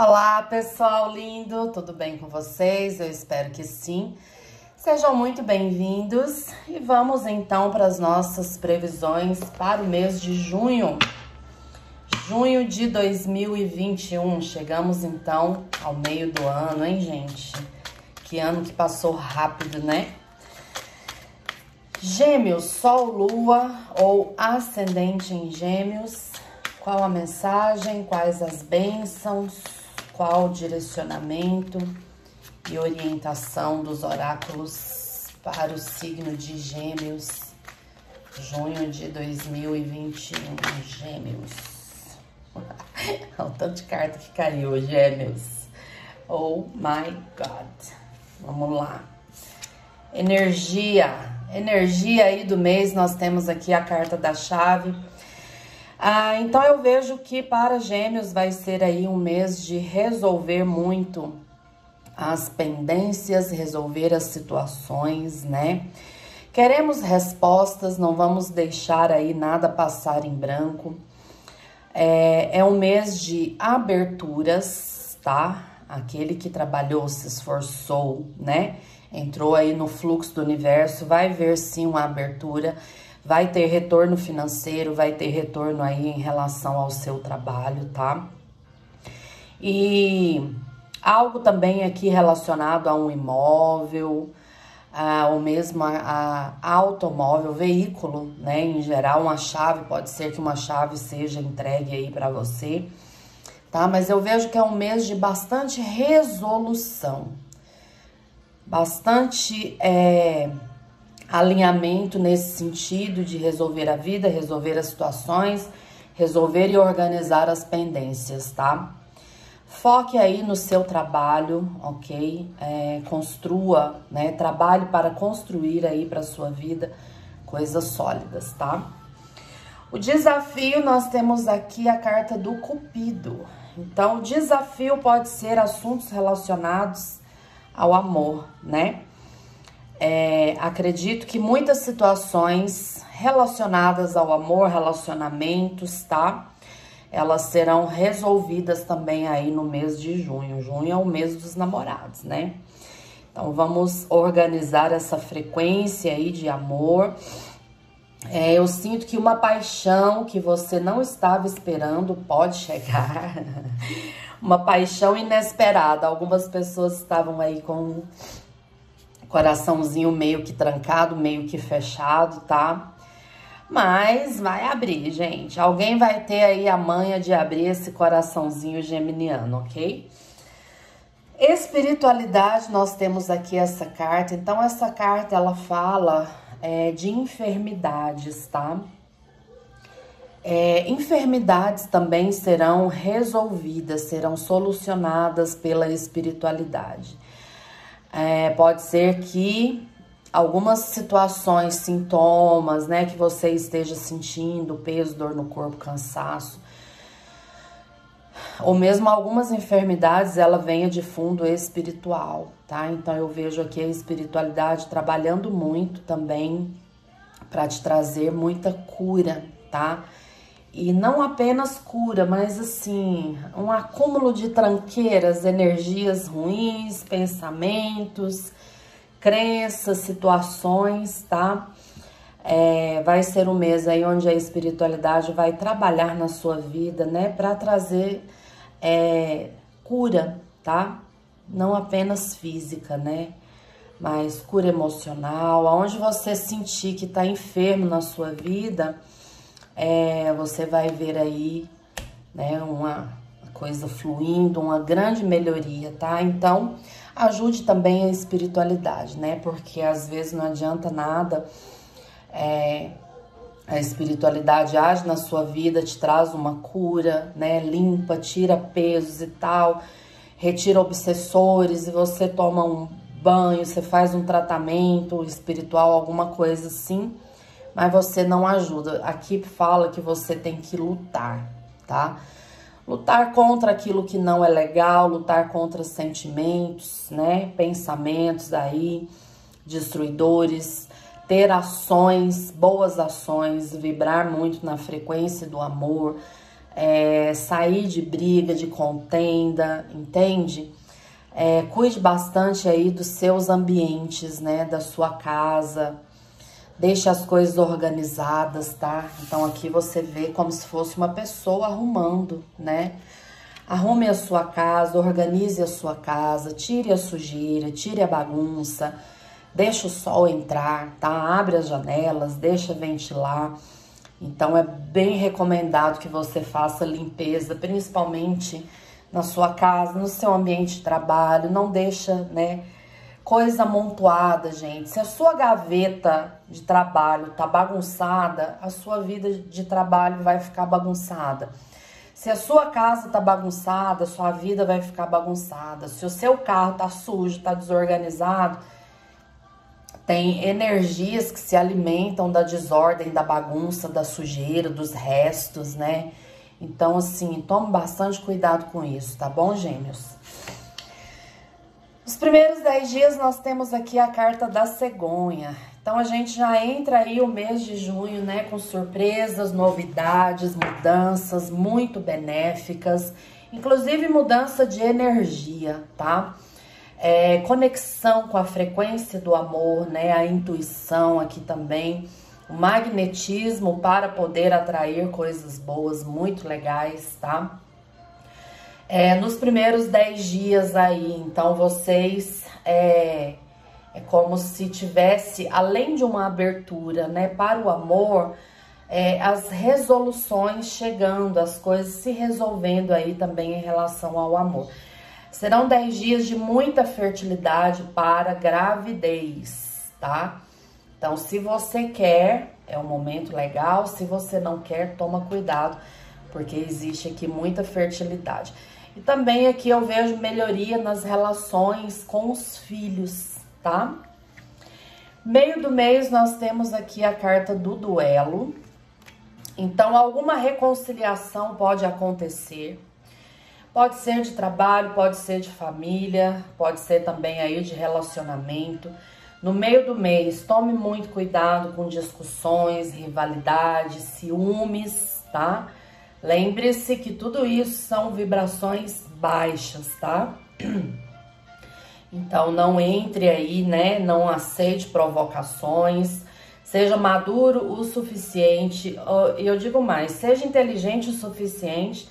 Olá, pessoal lindo, tudo bem com vocês? Eu espero que sim. Sejam muito bem-vindos e vamos então para as nossas previsões para o mês de junho. Junho de 2021. Chegamos então ao meio do ano, hein, gente? Que ano que passou rápido, né? Gêmeos, Sol, Lua ou ascendente em Gêmeos. Qual a mensagem? Quais as bênçãos? Qual direcionamento e orientação dos oráculos para o signo de Gêmeos, junho de 2021? Gêmeos. Olha o tanto de carta que caiu, Gêmeos. Oh my God. Vamos lá. Energia energia aí do mês, nós temos aqui a carta da chave. Ah, então eu vejo que para Gêmeos vai ser aí um mês de resolver muito as pendências, resolver as situações, né? Queremos respostas, não vamos deixar aí nada passar em branco. É, é um mês de aberturas, tá? Aquele que trabalhou, se esforçou, né? entrou aí no fluxo do universo, vai ver sim uma abertura, vai ter retorno financeiro, vai ter retorno aí em relação ao seu trabalho, tá? E algo também aqui relacionado a um imóvel, a, ou mesmo a, a, automóvel, veículo, né? Em geral, uma chave, pode ser que uma chave seja entregue aí para você, tá? Mas eu vejo que é um mês de bastante resolução, bastante é, alinhamento nesse sentido de resolver a vida, resolver as situações, resolver e organizar as pendências, tá? Foque aí no seu trabalho, ok? É, construa, né? Trabalhe para construir aí para sua vida coisas sólidas, tá? O desafio, nós temos aqui a carta do Cupido. Então, o desafio pode ser assuntos relacionados ao amor, né? É, acredito que muitas situações relacionadas ao amor, relacionamentos, tá? Elas serão resolvidas também aí no mês de junho. Junho é o mês dos namorados, né? Então vamos organizar essa frequência aí de amor. É, eu sinto que uma paixão que você não estava esperando pode chegar. uma paixão inesperada. Algumas pessoas estavam aí com coraçãozinho meio que trancado, meio que fechado, tá? Mas vai abrir, gente. Alguém vai ter aí a manha de abrir esse coraçãozinho geminiano, ok? Espiritualidade, nós temos aqui essa carta. Então, essa carta, ela fala é, de enfermidades, tá? É, enfermidades também serão resolvidas, serão solucionadas pela espiritualidade. É, pode ser que algumas situações, sintomas, né, que você esteja sentindo, peso, dor no corpo, cansaço, ou mesmo algumas enfermidades, ela venha de fundo espiritual, tá? Então eu vejo aqui a espiritualidade trabalhando muito também para te trazer muita cura, tá? E não apenas cura, mas assim, um acúmulo de tranqueiras, energias ruins, pensamentos, crenças, situações, tá? É, vai ser um mês aí onde a espiritualidade vai trabalhar na sua vida, né, para trazer é, cura, tá? Não apenas física, né? Mas cura emocional, aonde você sentir que tá enfermo na sua vida, é, você vai ver aí, né, uma coisa fluindo, uma grande melhoria, tá? Então, ajude também a espiritualidade, né? Porque às vezes não adianta nada. É, a espiritualidade age na sua vida, te traz uma cura, né? Limpa, tira pesos e tal, retira obsessores e você toma um banho, você faz um tratamento espiritual, alguma coisa assim mas você não ajuda. Aqui fala que você tem que lutar, tá? Lutar contra aquilo que não é legal, lutar contra sentimentos, né? Pensamentos aí, destruidores, ter ações, boas ações, vibrar muito na frequência do amor, é, sair de briga, de contenda, entende? É, cuide bastante aí dos seus ambientes, né? Da sua casa. Deixe as coisas organizadas, tá? Então aqui você vê como se fosse uma pessoa arrumando, né? Arrume a sua casa, organize a sua casa, tire a sujeira, tire a bagunça, deixe o sol entrar, tá? Abre as janelas, deixa ventilar. Então é bem recomendado que você faça limpeza, principalmente na sua casa, no seu ambiente de trabalho, não deixa, né, coisa amontoada, gente. Se a sua gaveta de trabalho tá bagunçada, a sua vida de trabalho vai ficar bagunçada. Se a sua casa tá bagunçada, a sua vida vai ficar bagunçada. Se o seu carro tá sujo, tá desorganizado, tem energias que se alimentam da desordem, da bagunça, da sujeira, dos restos, né? Então, assim, tome bastante cuidado com isso, tá bom, gêmeos? Os primeiros 10 dias nós temos aqui a carta da cegonha. Então a gente já entra aí o mês de junho, né, com surpresas, novidades, mudanças muito benéficas, inclusive mudança de energia, tá? É, conexão com a frequência do amor, né, a intuição aqui também o magnetismo para poder atrair coisas boas, muito legais, tá? É, nos primeiros 10 dias aí, então vocês é, é como se tivesse, além de uma abertura, né, para o amor, é, as resoluções chegando, as coisas se resolvendo aí também em relação ao amor. Serão 10 dias de muita fertilidade para gravidez, tá? Então, se você quer, é um momento legal. Se você não quer, toma cuidado, porque existe aqui muita fertilidade. E também aqui eu vejo melhoria nas relações com os filhos, tá? Meio do mês nós temos aqui a carta do duelo. Então, alguma reconciliação pode acontecer. Pode ser de trabalho, pode ser de família, pode ser também aí de relacionamento. No meio do mês, tome muito cuidado com discussões, rivalidades, ciúmes, tá? Lembre-se que tudo isso são vibrações baixas, tá? Então não entre aí, né? Não aceite provocações. Seja maduro o suficiente, e eu digo mais, seja inteligente o suficiente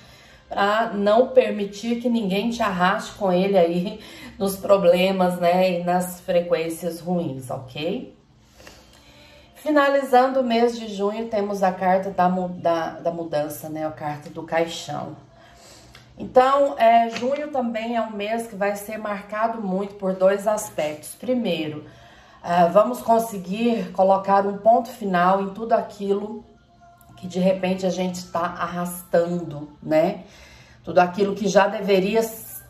para não permitir que ninguém te arraste com ele aí nos problemas, né, e nas frequências ruins, ok? Finalizando o mês de junho, temos a carta da, da, da mudança, né, a carta do caixão. Então, é, junho também é um mês que vai ser marcado muito por dois aspectos. Primeiro, é, vamos conseguir colocar um ponto final em tudo aquilo que de repente a gente está arrastando, né? Tudo aquilo que já deveria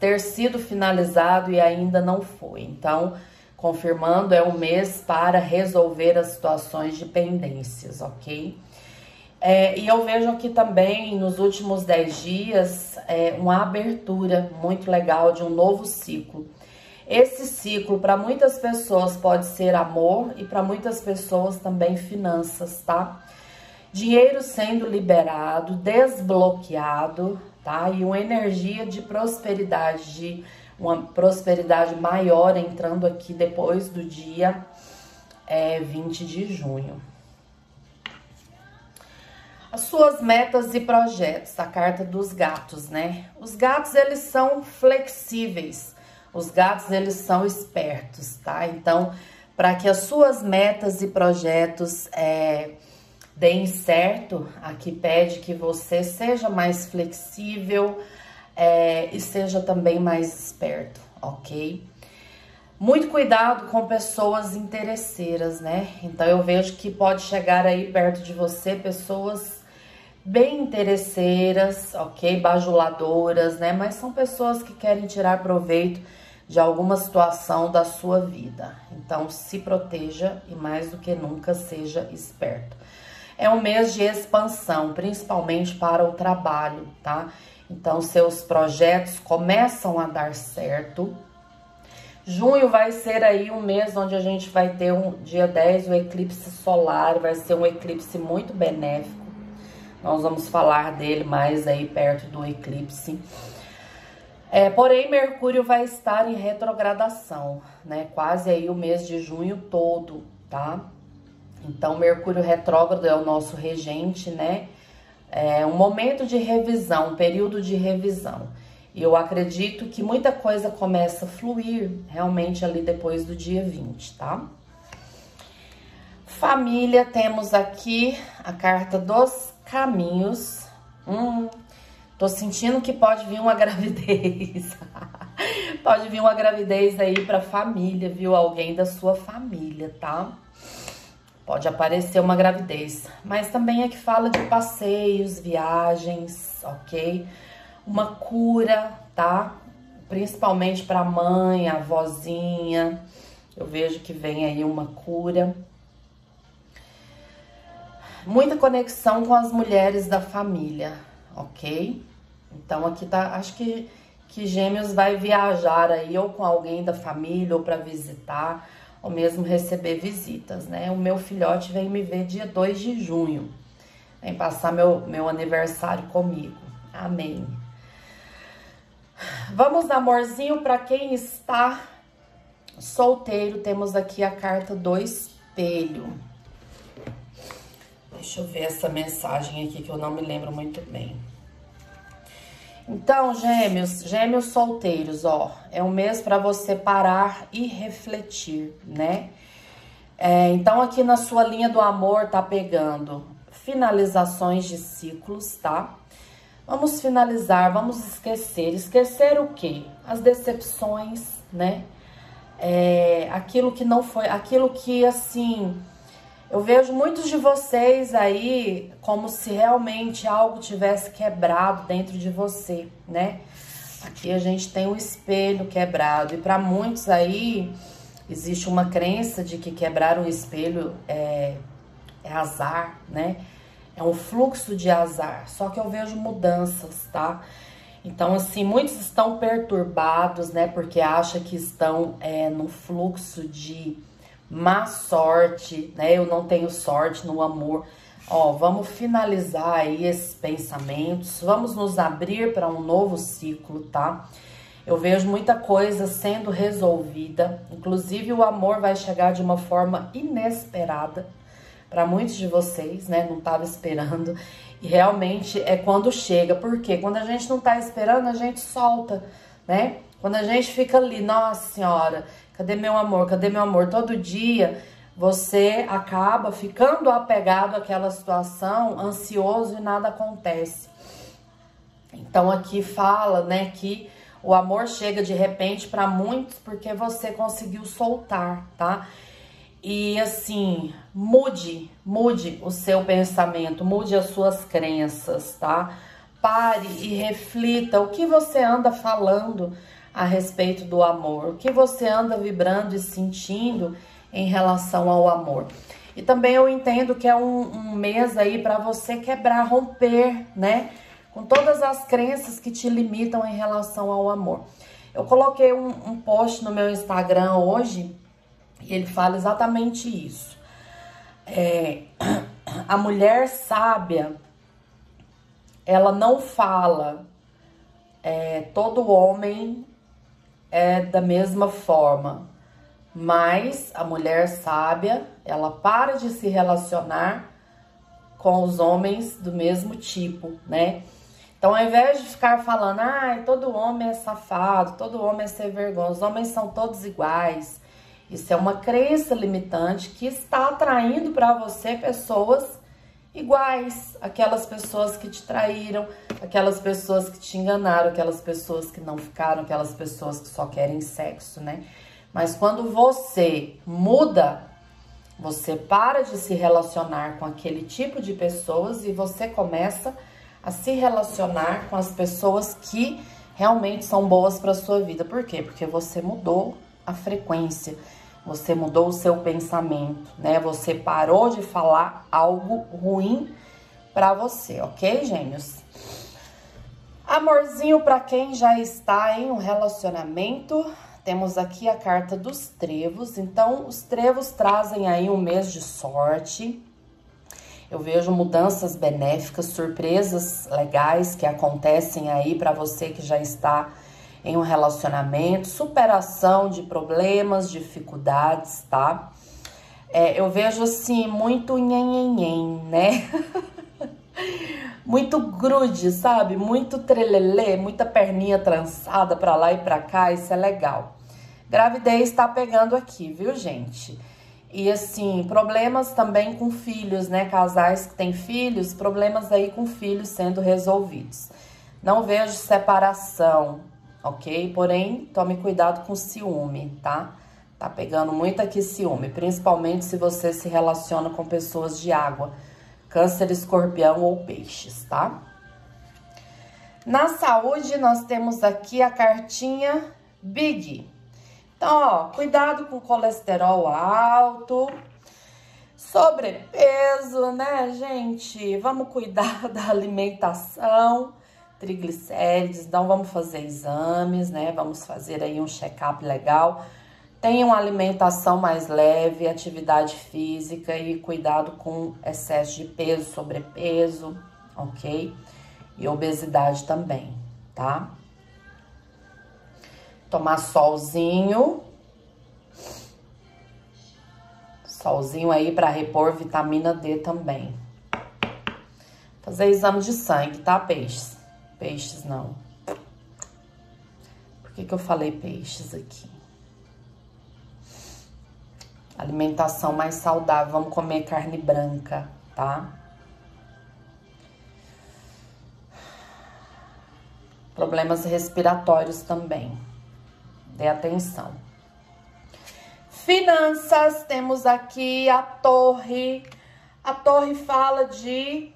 ter sido finalizado e ainda não foi. Então, confirmando, é um mês para resolver as situações de pendências, ok? É, e eu vejo aqui também, nos últimos 10 dias, é, uma abertura muito legal de um novo ciclo. Esse ciclo, para muitas pessoas, pode ser amor e para muitas pessoas também finanças, tá? Dinheiro sendo liberado, desbloqueado, tá? E uma energia de prosperidade, de uma prosperidade maior entrando aqui depois do dia é, 20 de junho. As suas metas e projetos, a carta dos gatos, né? Os gatos, eles são flexíveis. Os gatos, eles são espertos, tá? Então, para que as suas metas e projetos é, deem certo, aqui pede que você seja mais flexível é, e seja também mais esperto, ok? Muito cuidado com pessoas interesseiras, né? Então eu vejo que pode chegar aí perto de você pessoas bem interesseiras, ok? Bajuladoras, né? Mas são pessoas que querem tirar proveito de alguma situação da sua vida. Então se proteja e mais do que nunca seja esperto. É um mês de expansão, principalmente para o trabalho, tá? Então, seus projetos começam a dar certo. Junho vai ser aí um mês onde a gente vai ter um dia 10, o eclipse solar, vai ser um eclipse muito benéfico, Nós vamos falar dele mais aí perto do eclipse. É, porém, Mercúrio vai estar em retrogradação, né? Quase aí o mês de junho todo, tá? Então, Mercúrio retrógrado é o nosso regente, né? É um momento de revisão, um período de revisão. E eu acredito que muita coisa começa a fluir realmente ali depois do dia 20, tá? Família, temos aqui a carta dos caminhos. Hum, tô sentindo que pode vir uma gravidez. pode vir uma gravidez aí pra família, viu? Alguém da sua família, tá? Pode aparecer uma gravidez. Mas também é que fala de passeios, viagens, ok? Uma cura, tá? Principalmente pra mãe, avózinha. Eu vejo que vem aí uma cura muita conexão com as mulheres da família, ok? Então aqui tá, acho que, que Gêmeos vai viajar aí ou com alguém da família ou para visitar, ou mesmo receber visitas, né? O meu filhote vem me ver dia 2 de junho, vem passar meu, meu aniversário comigo, amém. Vamos, amorzinho, para quem está solteiro, temos aqui a carta do espelho. Deixa eu ver essa mensagem aqui que eu não me lembro muito bem. Então, gêmeos, gêmeos solteiros, ó, é um mês para você parar e refletir, né? É, então, aqui na sua linha do amor tá pegando finalizações de ciclos, tá? Vamos finalizar, vamos esquecer. Esquecer o quê? As decepções, né? É, aquilo que não foi, aquilo que assim eu vejo muitos de vocês aí como se realmente algo tivesse quebrado dentro de você, né? Aqui a gente tem um espelho quebrado e para muitos aí existe uma crença de que quebrar um espelho é, é azar, né? É um fluxo de azar. Só que eu vejo mudanças, tá? Então, assim, muitos estão perturbados, né? Porque acham que estão é, no fluxo de má sorte, né? Eu não tenho sorte no amor. Ó, vamos finalizar aí esses pensamentos, vamos nos abrir para um novo ciclo, tá? Eu vejo muita coisa sendo resolvida, inclusive o amor vai chegar de uma forma inesperada para muitos de vocês, né? Não tava esperando. E realmente é quando chega, porque quando a gente não tá esperando, a gente solta, né? Quando a gente fica ali, nossa senhora, Cadê meu amor? Cadê meu amor? Todo dia você acaba ficando apegado àquela situação, ansioso e nada acontece. Então aqui fala, né, que o amor chega de repente para muitos porque você conseguiu soltar, tá? E assim, mude, mude o seu pensamento, mude as suas crenças, tá? Pare e reflita o que você anda falando a respeito do amor, o que você anda vibrando e sentindo em relação ao amor. E também eu entendo que é um, um mês aí para você quebrar, romper, né? Com todas as crenças que te limitam em relação ao amor. Eu coloquei um, um post no meu Instagram hoje e ele fala exatamente isso. É, a mulher sábia, ela não fala é, todo homem é da mesma forma, mas a mulher sábia, ela para de se relacionar com os homens do mesmo tipo, né? Então, ao invés de ficar falando, ah, todo homem é safado, todo homem é sem vergonha, os homens são todos iguais. Isso é uma crença limitante que está atraindo para você pessoas iguais, aquelas pessoas que te traíram, aquelas pessoas que te enganaram, aquelas pessoas que não ficaram, aquelas pessoas que só querem sexo, né? Mas quando você muda, você para de se relacionar com aquele tipo de pessoas e você começa a se relacionar com as pessoas que realmente são boas para sua vida. Por quê? Porque você mudou a frequência você mudou o seu pensamento, né? Você parou de falar algo ruim para você, ok, gêmeos? Amorzinho para quem já está em um relacionamento, temos aqui a carta dos trevos. Então, os trevos trazem aí um mês de sorte. Eu vejo mudanças benéficas, surpresas legais que acontecem aí para você que já está em um relacionamento, superação de problemas, dificuldades, tá? É, eu vejo assim, muito nhenhenhen, né? muito grude, sabe? Muito trelelê, muita perninha trançada para lá e para cá, isso é legal. Gravidez tá pegando aqui, viu, gente? E assim, problemas também com filhos, né? Casais que têm filhos, problemas aí com filhos sendo resolvidos. Não vejo separação, ok? Porém, tome cuidado com ciúme, tá? Tá pegando muito aqui ciúme, principalmente se você se relaciona com pessoas de água, câncer, escorpião ou peixes, tá? Na saúde, nós temos aqui a cartinha Big. Então, ó, cuidado com colesterol alto, sobrepeso, né, gente? Vamos cuidar da alimentação triglicérides, então vamos fazer exames, né? Vamos fazer aí um check-up legal. Tenha uma alimentação mais leve, atividade física e cuidado com excesso de peso, sobrepeso, ok? E obesidade também, tá? Tomar solzinho. Solzinho aí para repor vitamina D também. Fazer exame de sangue, tá, peixes? Peixes não. Por que, que eu falei peixes aqui? Alimentação mais saudável. Vamos comer carne branca, tá? Problemas respiratórios também. Dê atenção. Finanças, temos aqui a torre. A torre fala de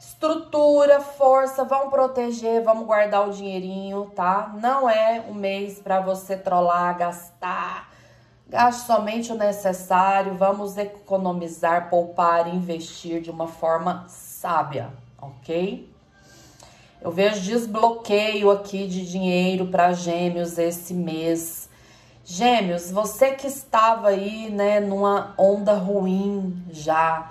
Estrutura, força, vamos proteger, vamos guardar o dinheirinho, tá? Não é um mês para você trollar, gastar. Gaste somente o necessário, vamos economizar, poupar, investir de uma forma sábia, ok? Eu vejo desbloqueio aqui de dinheiro para gêmeos esse mês. Gêmeos, você que estava aí, né, numa onda ruim já,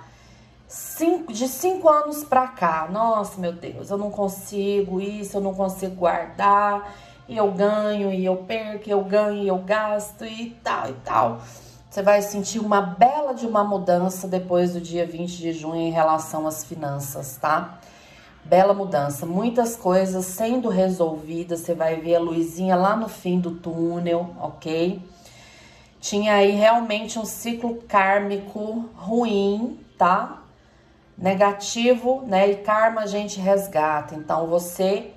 cinco, de cinco anos pra cá, nossa, meu Deus, eu não consigo isso, eu não consigo guardar, e eu ganho, e eu perco, e eu ganho, e eu gasto, e tal, e tal. Você vai sentir uma bela de uma mudança depois do dia 20 de junho em relação às finanças, tá? Bela mudança, muitas coisas sendo resolvidas, você vai ver a luzinha lá no fim do túnel, ok? Tinha aí realmente um ciclo kármico ruim, tá? negativo, né? E karma a gente resgata. Então você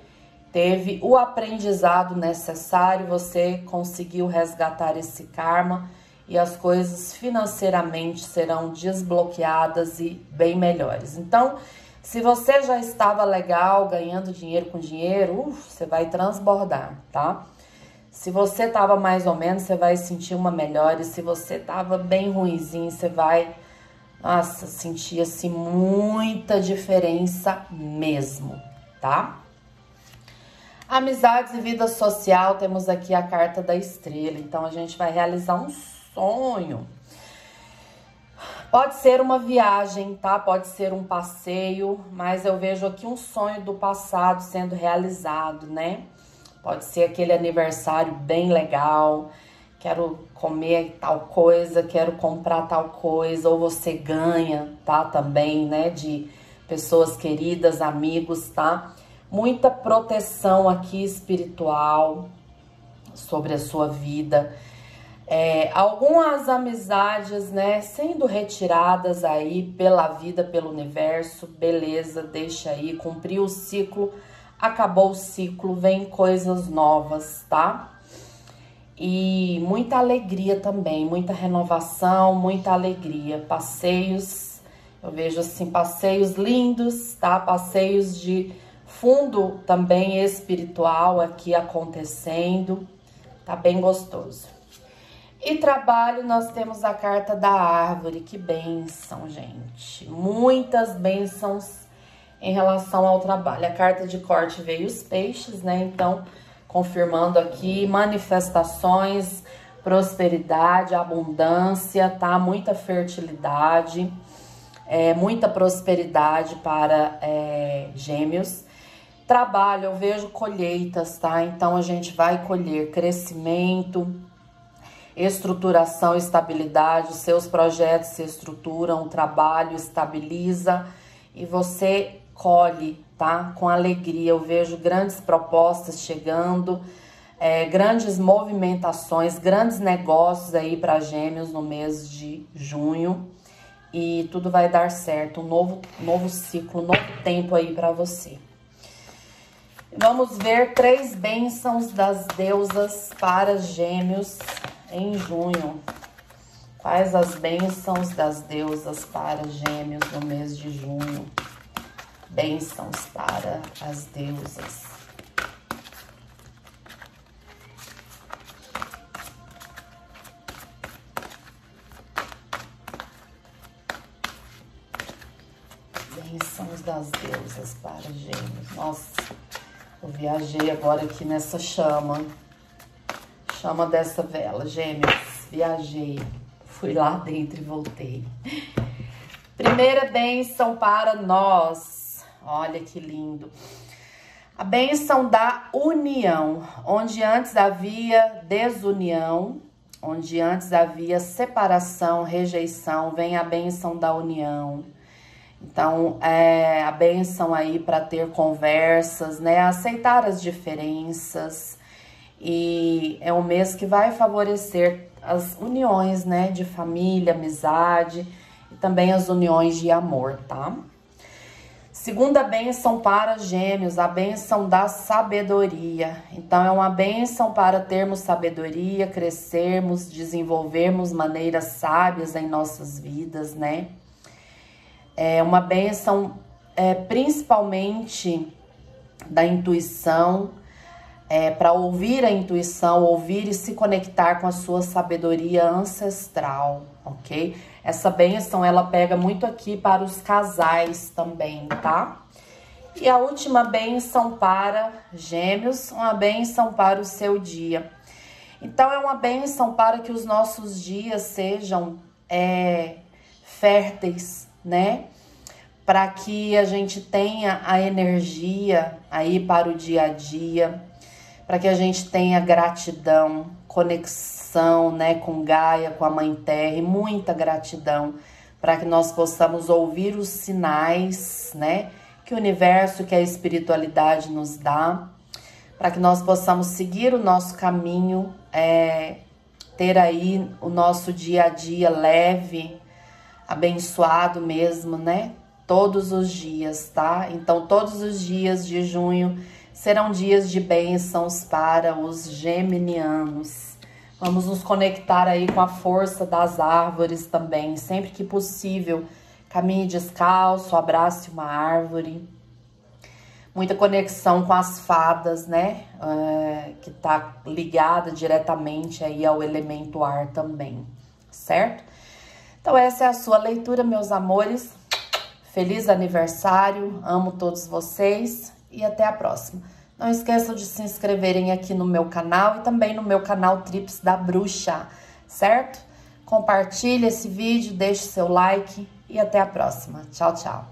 teve o aprendizado necessário, você conseguiu resgatar esse karma e as coisas financeiramente serão desbloqueadas e bem melhores. Então, se você já estava legal, ganhando dinheiro com dinheiro, uf, você vai transbordar, tá? Se você estava mais ou menos, você vai sentir uma melhora. E se você estava bem ruimzinho, você vai nossa, sentia-se muita diferença mesmo, tá? Amizades e vida social, temos aqui a carta da estrela. Então, a gente vai realizar um sonho. Pode ser uma viagem, tá? Pode ser um passeio, mas eu vejo aqui um sonho do passado sendo realizado, né? Pode ser aquele aniversário bem legal, quero comer tal coisa, quero comprar tal coisa, ou você ganha, tá? Também, né? De pessoas queridas, amigos, tá? Muita proteção aqui espiritual sobre a sua vida. É, algumas amizades, né, sendo retiradas aí pela vida, pelo universo, beleza, deixa aí, cumpriu o ciclo, acabou o ciclo, vem coisas novas, tá? e muita alegria também, muita renovação, muita alegria. Passeios, eu vejo assim, passeios lindos, tá? Passeios de fundo também espiritual aqui acontecendo, tá bem gostoso. E trabalho, nós temos a carta da árvore, que benção, gente. Muitas bênçãos em relação ao trabalho. A carta de corte veio os peixes, né? Então, confirmando aqui é, muita prosperidade para é, gêmeos. Trabalho, eu vejo colheitas, tá? Então a gente vai colher crescimento, estruturação, estabilidade, seus projetos se estruturam, o trabalho estabiliza e você colhe, tá? Com alegria. Eu vejo grandes propostas chegando, é, grandes movimentações, grandes negócios aí para gêmeos no mês de junho e tudo vai dar certo. Um novo, novo ciclo, um novo tempo aí para você. Vamos ver três bênçãos das deusas para gêmeos em junho. Quais as bênçãos das deusas para gêmeos no mês de junho? Bênçãos para as deusas. Bênçãos das deusas para gêmeos. Nossa, eu viajei agora aqui nessa chama. Chama dessa vela, gêmeos. Viajei. Fui lá dentro e voltei. Primeira bênção para nós Olha que lindo. A bênção da união, onde antes havia desunião, onde antes havia separação, rejeição, vem a bênção da união. Então, é a bênção aí para ter conversas, né? Aceitar as diferenças. E é um mês que vai favorecer as uniões, né? De família, amizade e também as uniões de amor, tá? Segunda bênção para gêmeos, a bênção da sabedoria. Então, é uma bênção para termos sabedoria, crescermos, desenvolvermos maneiras sábias em nossas vidas, né? É uma bênção é, principalmente da intuição, é, para ouvir a intuição, ouvir e se conectar com a sua sabedoria ancestral, ok? Essa bênção ela pega muito aqui para os casais também, tá? E a última bênção para gêmeos, uma bênção para o seu dia. Então, é uma bênção para que os nossos dias sejam é, férteis, né? Para que a gente tenha a energia aí para o dia a dia, para que a gente tenha gratidão, conexão, né, com Gaia, com a Mãe Terra, e muita gratidão para que nós possamos ouvir os sinais, né, que o universo, que a espiritualidade nos dá, para que nós possamos seguir o nosso caminho, é, ter aí o nosso dia a dia leve, abençoado mesmo, né? Todos os dias, tá? Então, todos os dias de junho serão dias de bênçãos para os geminianos. Vamos nos conectar aí com a força das árvores também, sempre que possível. Caminhe descalço, abrace uma árvore. Muita conexão com as fadas, né? É, que tá ligada diretamente aí ao elemento ar também, certo? Então essa é a sua leitura, meus amores. Feliz aniversário, amo todos vocês e até a próxima. Não esqueçam de se inscreverem aqui no meu canal e também no meu canal Trips da Bruxa, certo? Compartilhe esse vídeo, deixe seu like e até a próxima. Tchau, tchau.